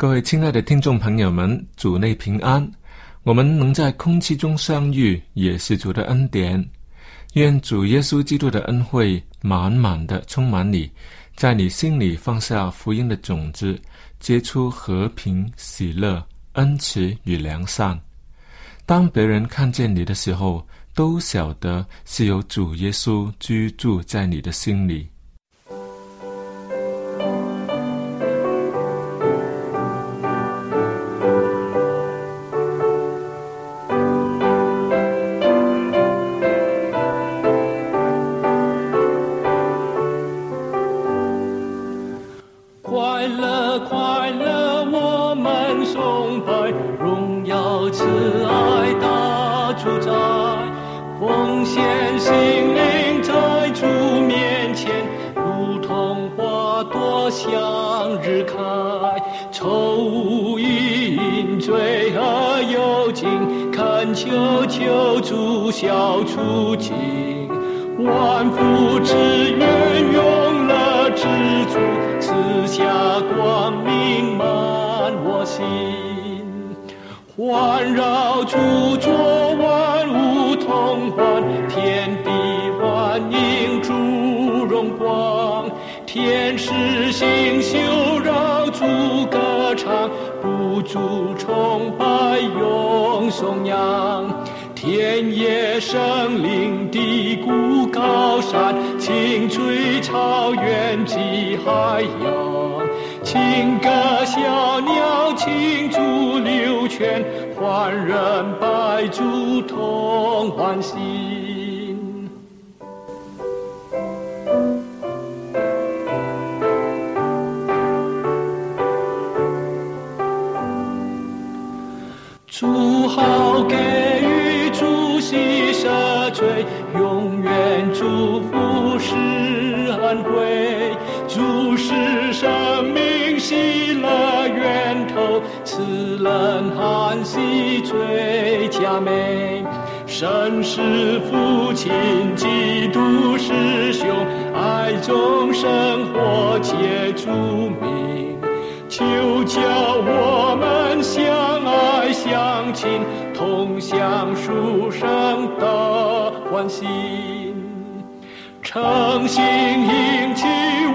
各位亲爱的听众朋友们，主内平安！我们能在空气中相遇，也是主的恩典。愿主耶稣基督的恩惠满满的充满你，在你心里放下福音的种子，结出和平、喜乐、恩慈与良善。当别人看见你的时候，都晓得是有主耶稣居住在你的心里。求主消除尽，万福之源永乐之主，赐下光明满我心，环绕著作万物同欢，天地万应诸荣光，天使星宿绕主歌唱，不住崇拜永颂扬。田野生灵低谷高山，青翠草原及海洋，情歌小鸟，青竹流泉，欢人百足同欢心。祝好给。永远祝福是安徽，祝是生命喜乐源头，慈人欢喜最佳美。神是父亲，基督师兄，爱众生活皆著名，求教我们相爱相亲，同享书生的。欢喜，诚心迎起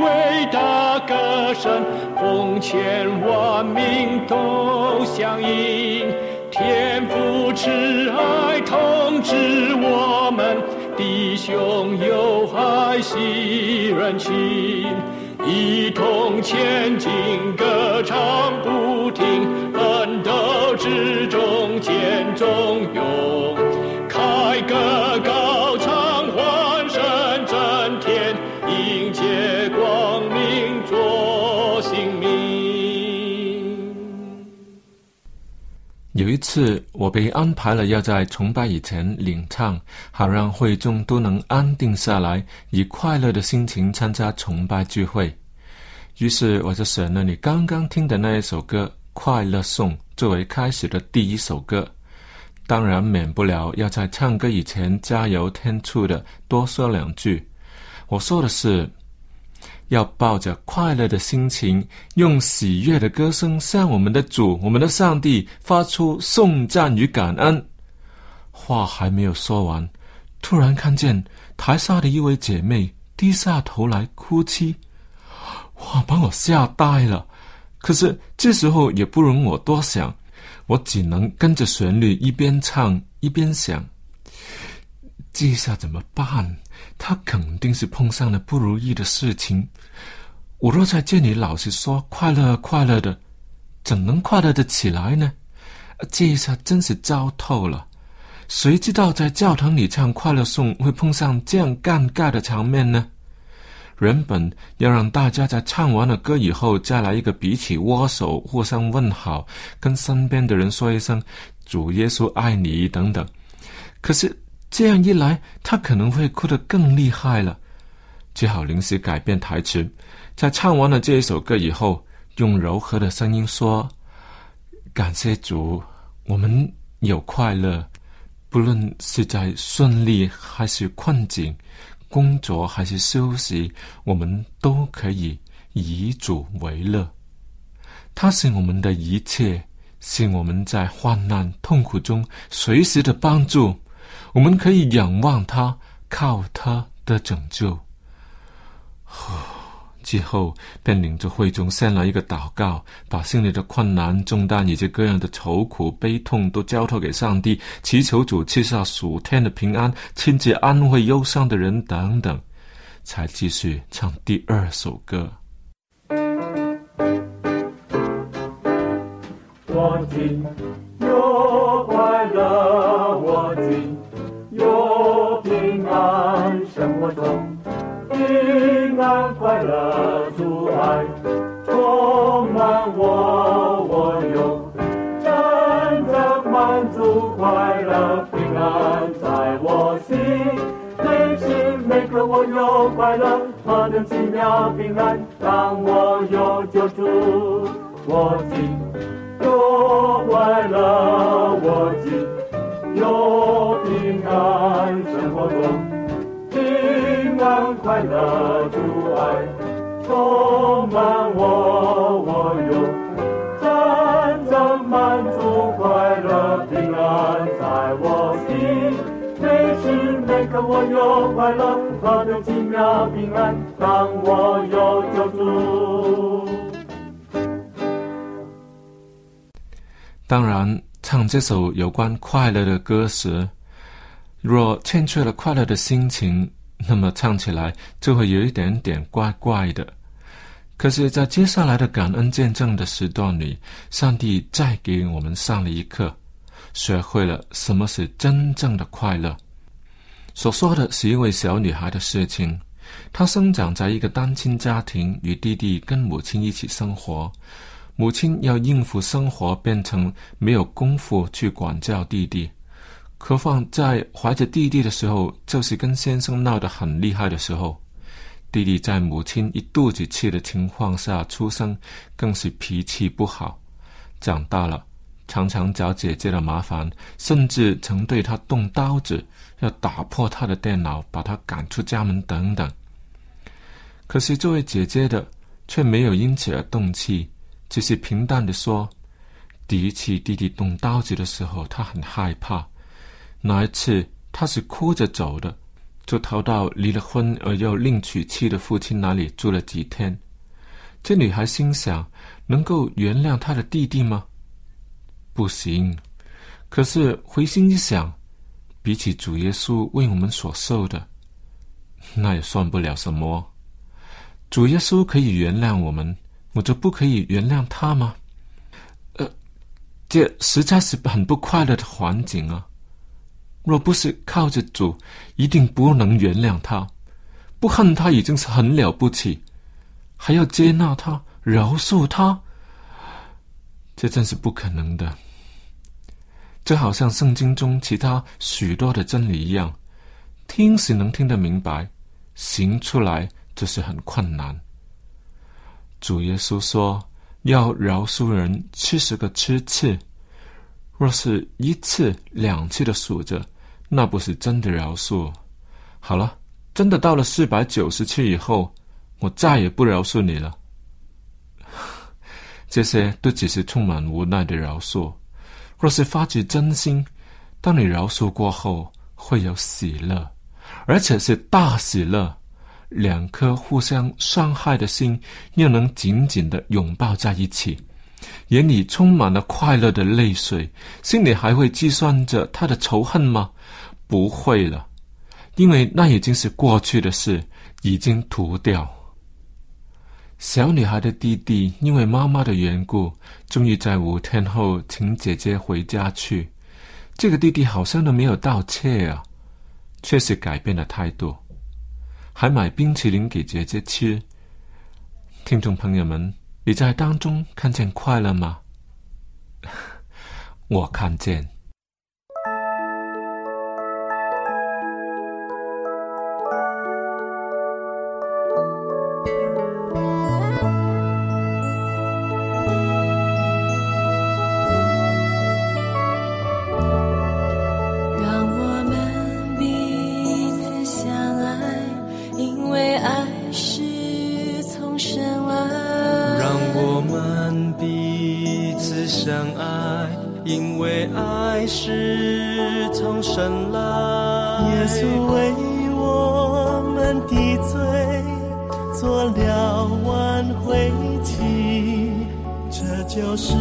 伟大歌声，奉劝万民都响应。天父慈爱通知我们，弟兄友爱心人情，一同前进，歌唱不一次，我被安排了要在崇拜以前领唱，好让会众都能安定下来，以快乐的心情参加崇拜聚会。于是，我就选了你刚刚听的那一首歌《快乐颂》作为开始的第一首歌。当然，免不了要在唱歌以前加油添醋的多说两句。我说的是。要抱着快乐的心情，用喜悦的歌声向我们的主、我们的上帝发出颂赞与感恩。话还没有说完，突然看见台下的一位姐妹低下头来哭泣，哇，把我吓呆了。可是这时候也不容我多想，我只能跟着旋律一边唱一边想：这下怎么办？他肯定是碰上了不如意的事情。我若在这里老是说快乐快乐的，怎能快乐的起来呢？这一下真是糟透了。谁知道在教堂里唱快乐颂会碰上这样尴尬的场面呢？原本要让大家在唱完了歌以后再来一个彼此握手、互相问好，跟身边的人说一声“主耶稣爱你”等等。可是。这样一来，他可能会哭得更厉害了。只好临时改变台词，在唱完了这一首歌以后，用柔和的声音说：“感谢主，我们有快乐，不论是在顺利还是困境，工作还是休息，我们都可以以主为乐。他是我们的一切，是我们在患难痛苦中随时的帮助。”我们可以仰望他，靠他的拯救。之后便领着会中献了一个祷告，把心里的困难、重担以及各样的愁苦、悲痛都交托给上帝，祈求主赐下属天的平安，亲自安慰忧伤的人等等，才继续唱第二首歌。我今有有快乐，何等奇妙平安，当我有救助，我今有快乐，我今。有平安生活中，平安快乐主爱充满我，时每刻我有快乐，何等奇妙平安，当我有救助。当然。唱这首有关快乐的歌时，若欠缺了快乐的心情，那么唱起来就会有一点点怪怪的。可是，在接下来的感恩见证的时段里，上帝再给我们上了一课，学会了什么是真正的快乐。所说的是一位小女孩的事情，她生长在一个单亲家庭，与弟弟跟母亲一起生活。母亲要应付生活，变成没有功夫去管教弟弟。何况在怀着弟弟的时候，就是跟先生闹得很厉害的时候。弟弟在母亲一肚子气的情况下出生，更是脾气不好。长大了，常常找姐姐的麻烦，甚至曾对她动刀子，要打破她的电脑，把她赶出家门等等。可是作为姐姐的，却没有因此而动气。只是平淡的说：“第一次弟弟动刀子的时候，他很害怕。那一次他是哭着走的，就逃到离了婚而又另娶妻的父亲那里住了几天。这女孩心想：能够原谅他的弟弟吗？不行。可是回心一想，比起主耶稣为我们所受的，那也算不了什么。主耶稣可以原谅我们。”我就不可以原谅他吗？呃，这实在是很不快乐的环境啊！若不是靠着主，一定不能原谅他。不恨他已经是很了不起，还要接纳他、饶恕他，这真是不可能的。就好像圣经中其他许多的真理一样，听是能听得明白，行出来就是很困难。主耶稣说要饶恕人七十个七次，若是一次两次的数着，那不是真的饶恕。好了，真的到了四百九十次以后，我再也不饶恕你了。这些都只是充满无奈的饶恕。若是发自真心，当你饶恕过后，会有喜乐，而且是大喜乐。两颗互相伤害的心又能紧紧的拥抱在一起，眼里充满了快乐的泪水，心里还会计算着他的仇恨吗？不会了，因为那已经是过去的事，已经涂掉。小女孩的弟弟因为妈妈的缘故，终于在五天后请姐姐回家去。这个弟弟好像都没有道歉啊，确实改变了态度，还买冰淇淋给姐姐吃。听众朋友们，你在当中看见快乐吗？我看见。相爱，因为爱是从神来。耶稣为我们的罪做了挽回祭，这就是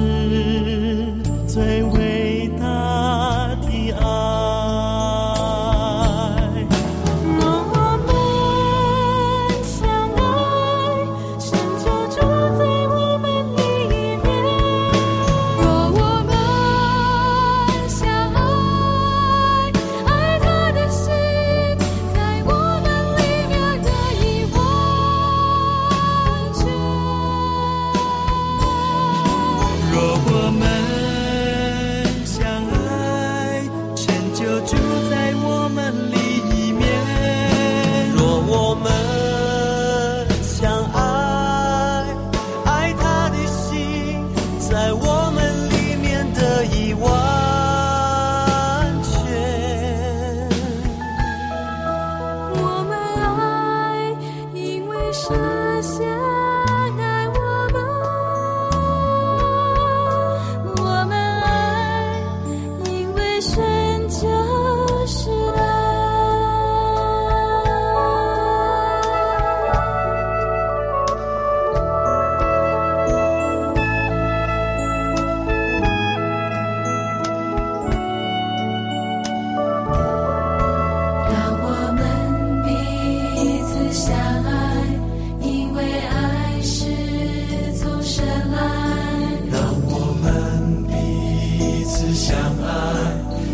相爱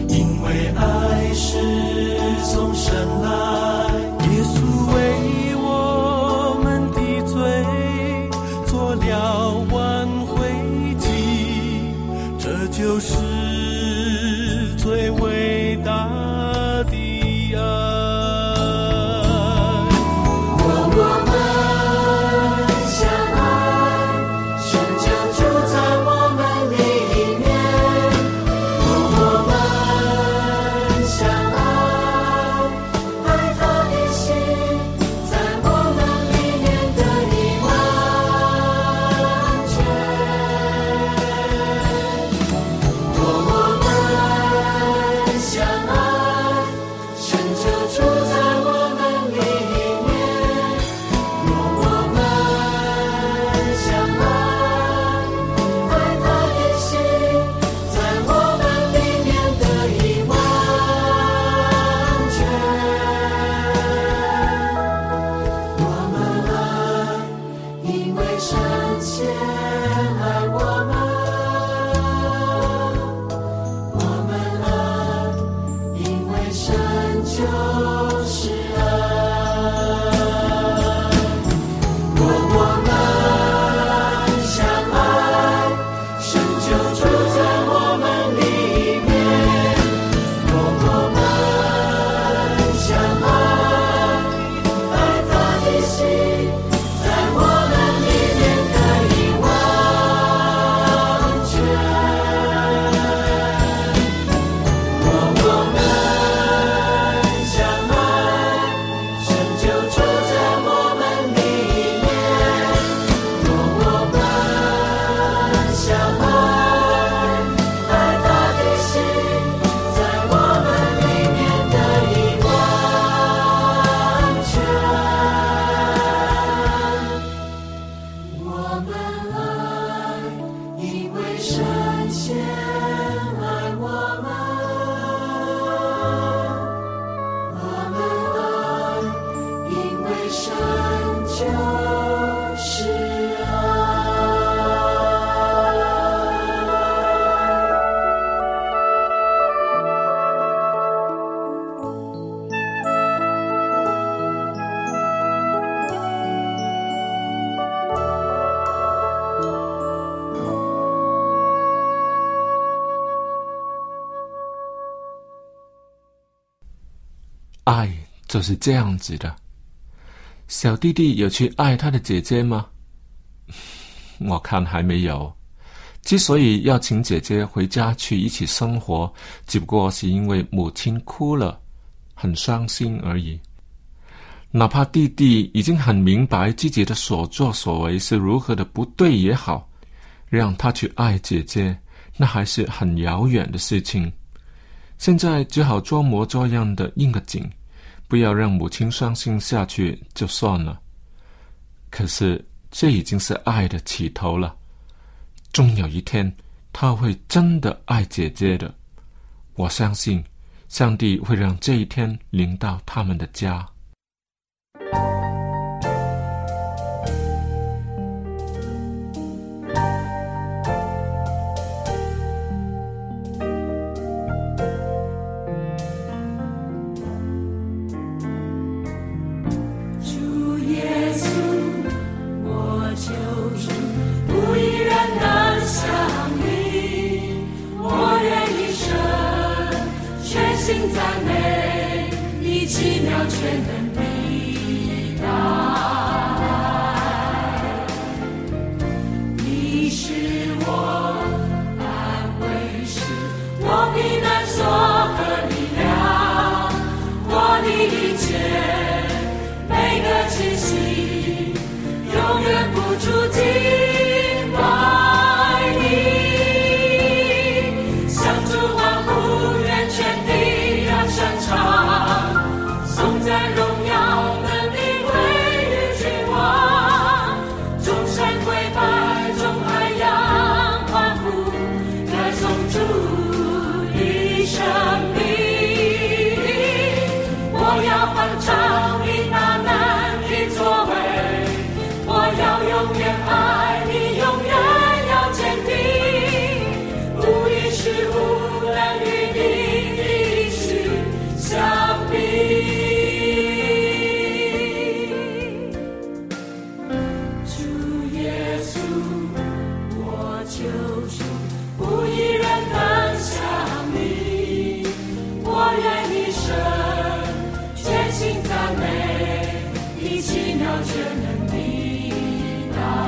因为爱爱就是这样子的。小弟弟有去爱他的姐姐吗？我看还没有。之所以要请姐姐回家去一起生活只不过是因为母亲哭了很伤心而已。哪怕弟弟已经很明白自己的所作所为是如何的不对也好让他去爱姐姐那还是很遥远的事情。现在只好装模作样的应个景。不要让母亲伤心下去就算了。可是这已经是爱的起头了终有一天他会真的爱姐姐的。我相信上帝会让这一天临到他们的家。Schwinden. 一秒前能抵挡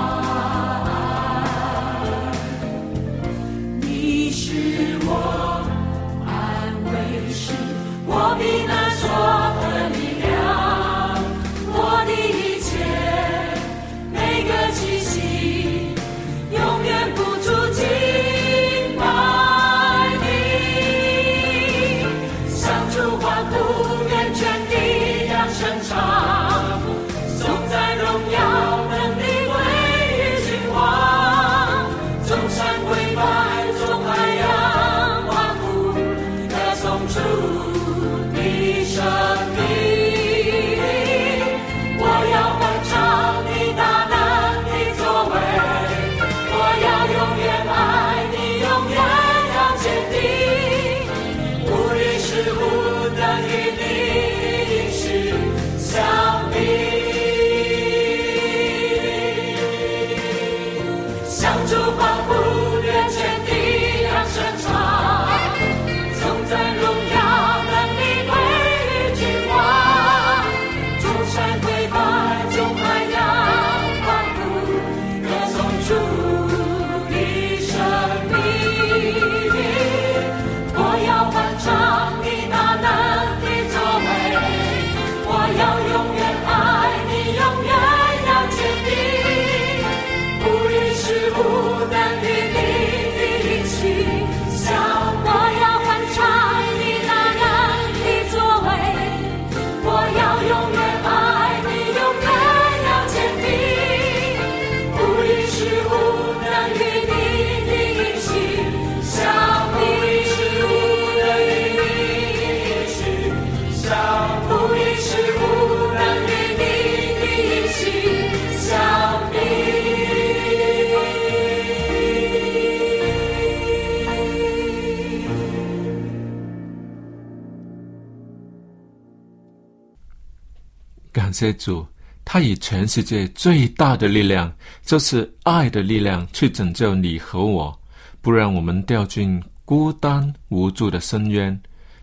这主，他以全世界最大的力量，就是爱的力量去拯救你和我，不让我们掉进孤单无助的深渊，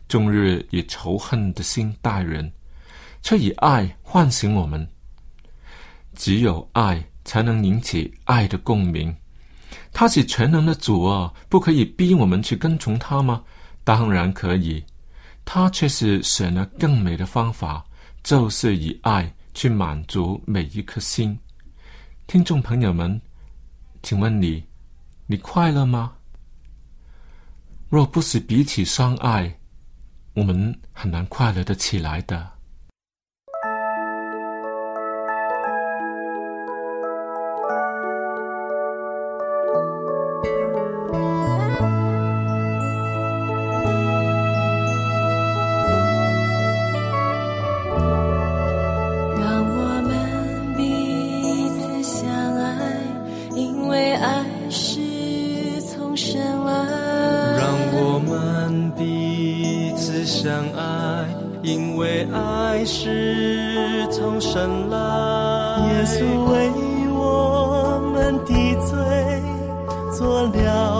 终日以仇恨的心待人。却以爱唤醒我们。只有爱才能引起爱的共鸣，他是全能的主啊，不可以逼我们去跟从他吗？当然可以，他却是选了更美的方法。就是以爱去满足每一颗心。听众朋友们，请问你，你快乐吗？若不是彼此相爱，我们很难快乐的起来的。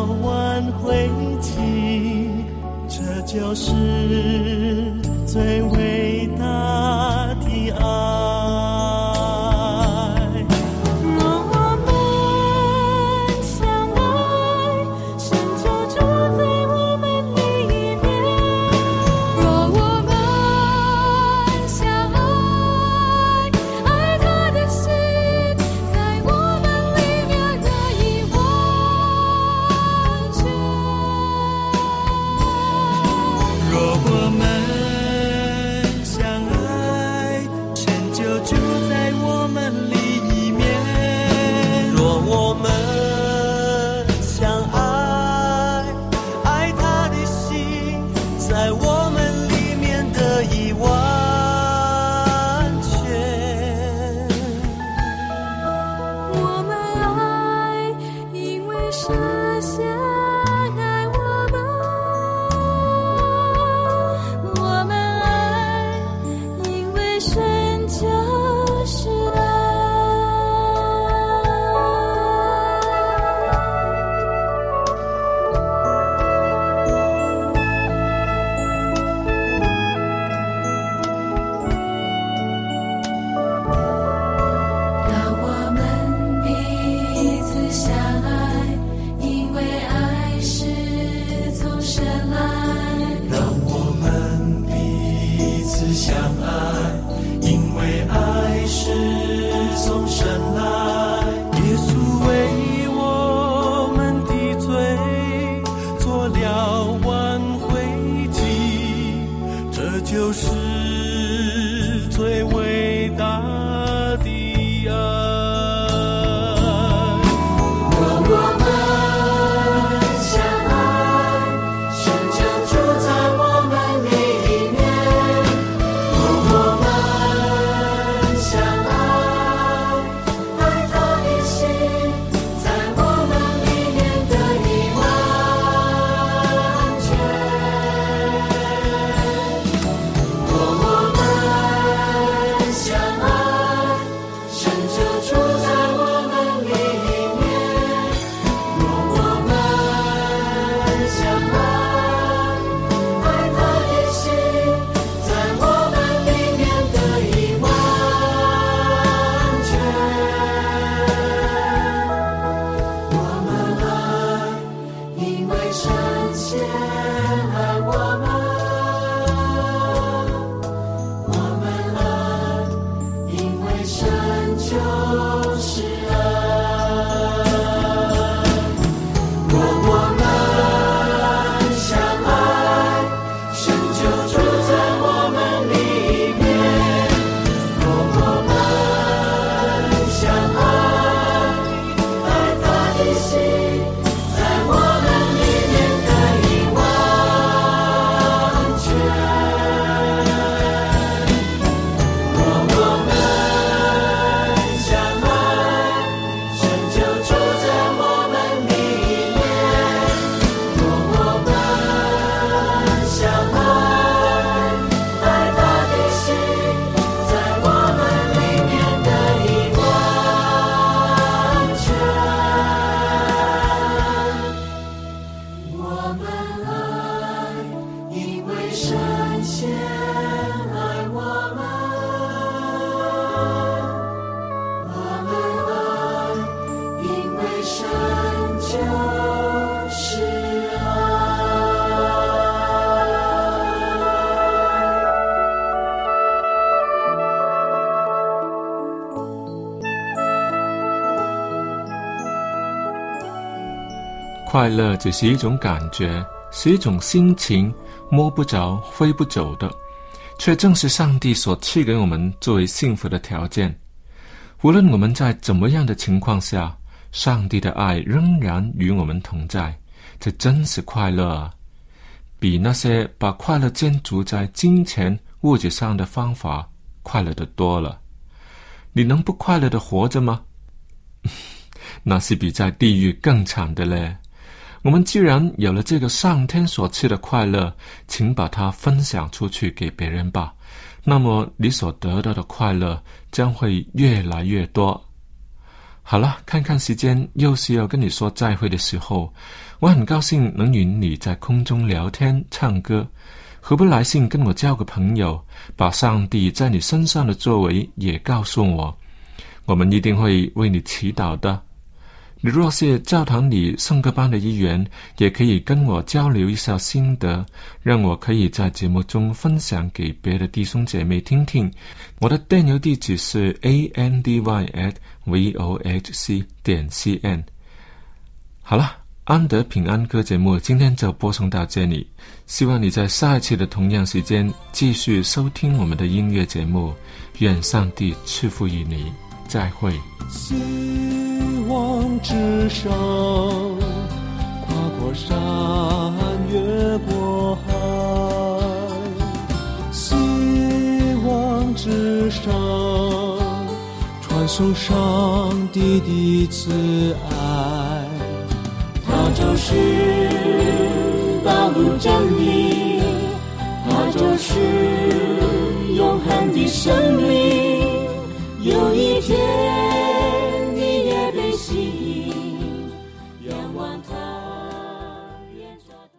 挽回起，这就是最就是快乐只是一种感觉，是一种心情，摸不着、挥不走的，却正是上帝所赐给我们作为幸福的条件。无论我们在怎么样的情况下，上帝的爱仍然与我们同在，这真是快乐啊！比那些把快乐建筑在金钱、物质上的方法快乐的多了。你能不快乐的活着吗？那是比在地狱更惨的嘞。我们既然有了这个上天所赐的快乐，请把它分享出去给别人吧。那么你所得到的快乐将会越来越多。好了，看看时间，又是要跟你说再会的时候。我很高兴能与你在空中聊天、唱歌。何不来信跟我交个朋友，把上帝在你身上的作为也告诉我，我们一定会为你祈祷的。你若是教堂里圣歌班的一员，也可以跟我交流一下心得，让我可以在节目中分享给别的弟兄姐妹听听。我的电邮地址是 a n d y at v o h c 点 c n。好了，安德平安歌节目今天就播送到这里，希望你在下一期的同样时间继续收听我们的音乐节目。愿上帝赐福于你，再会。希望之上，跨过山，越过海。希望之上，传送上帝的慈爱。它就是道路真理，它就是永恒的生命有一天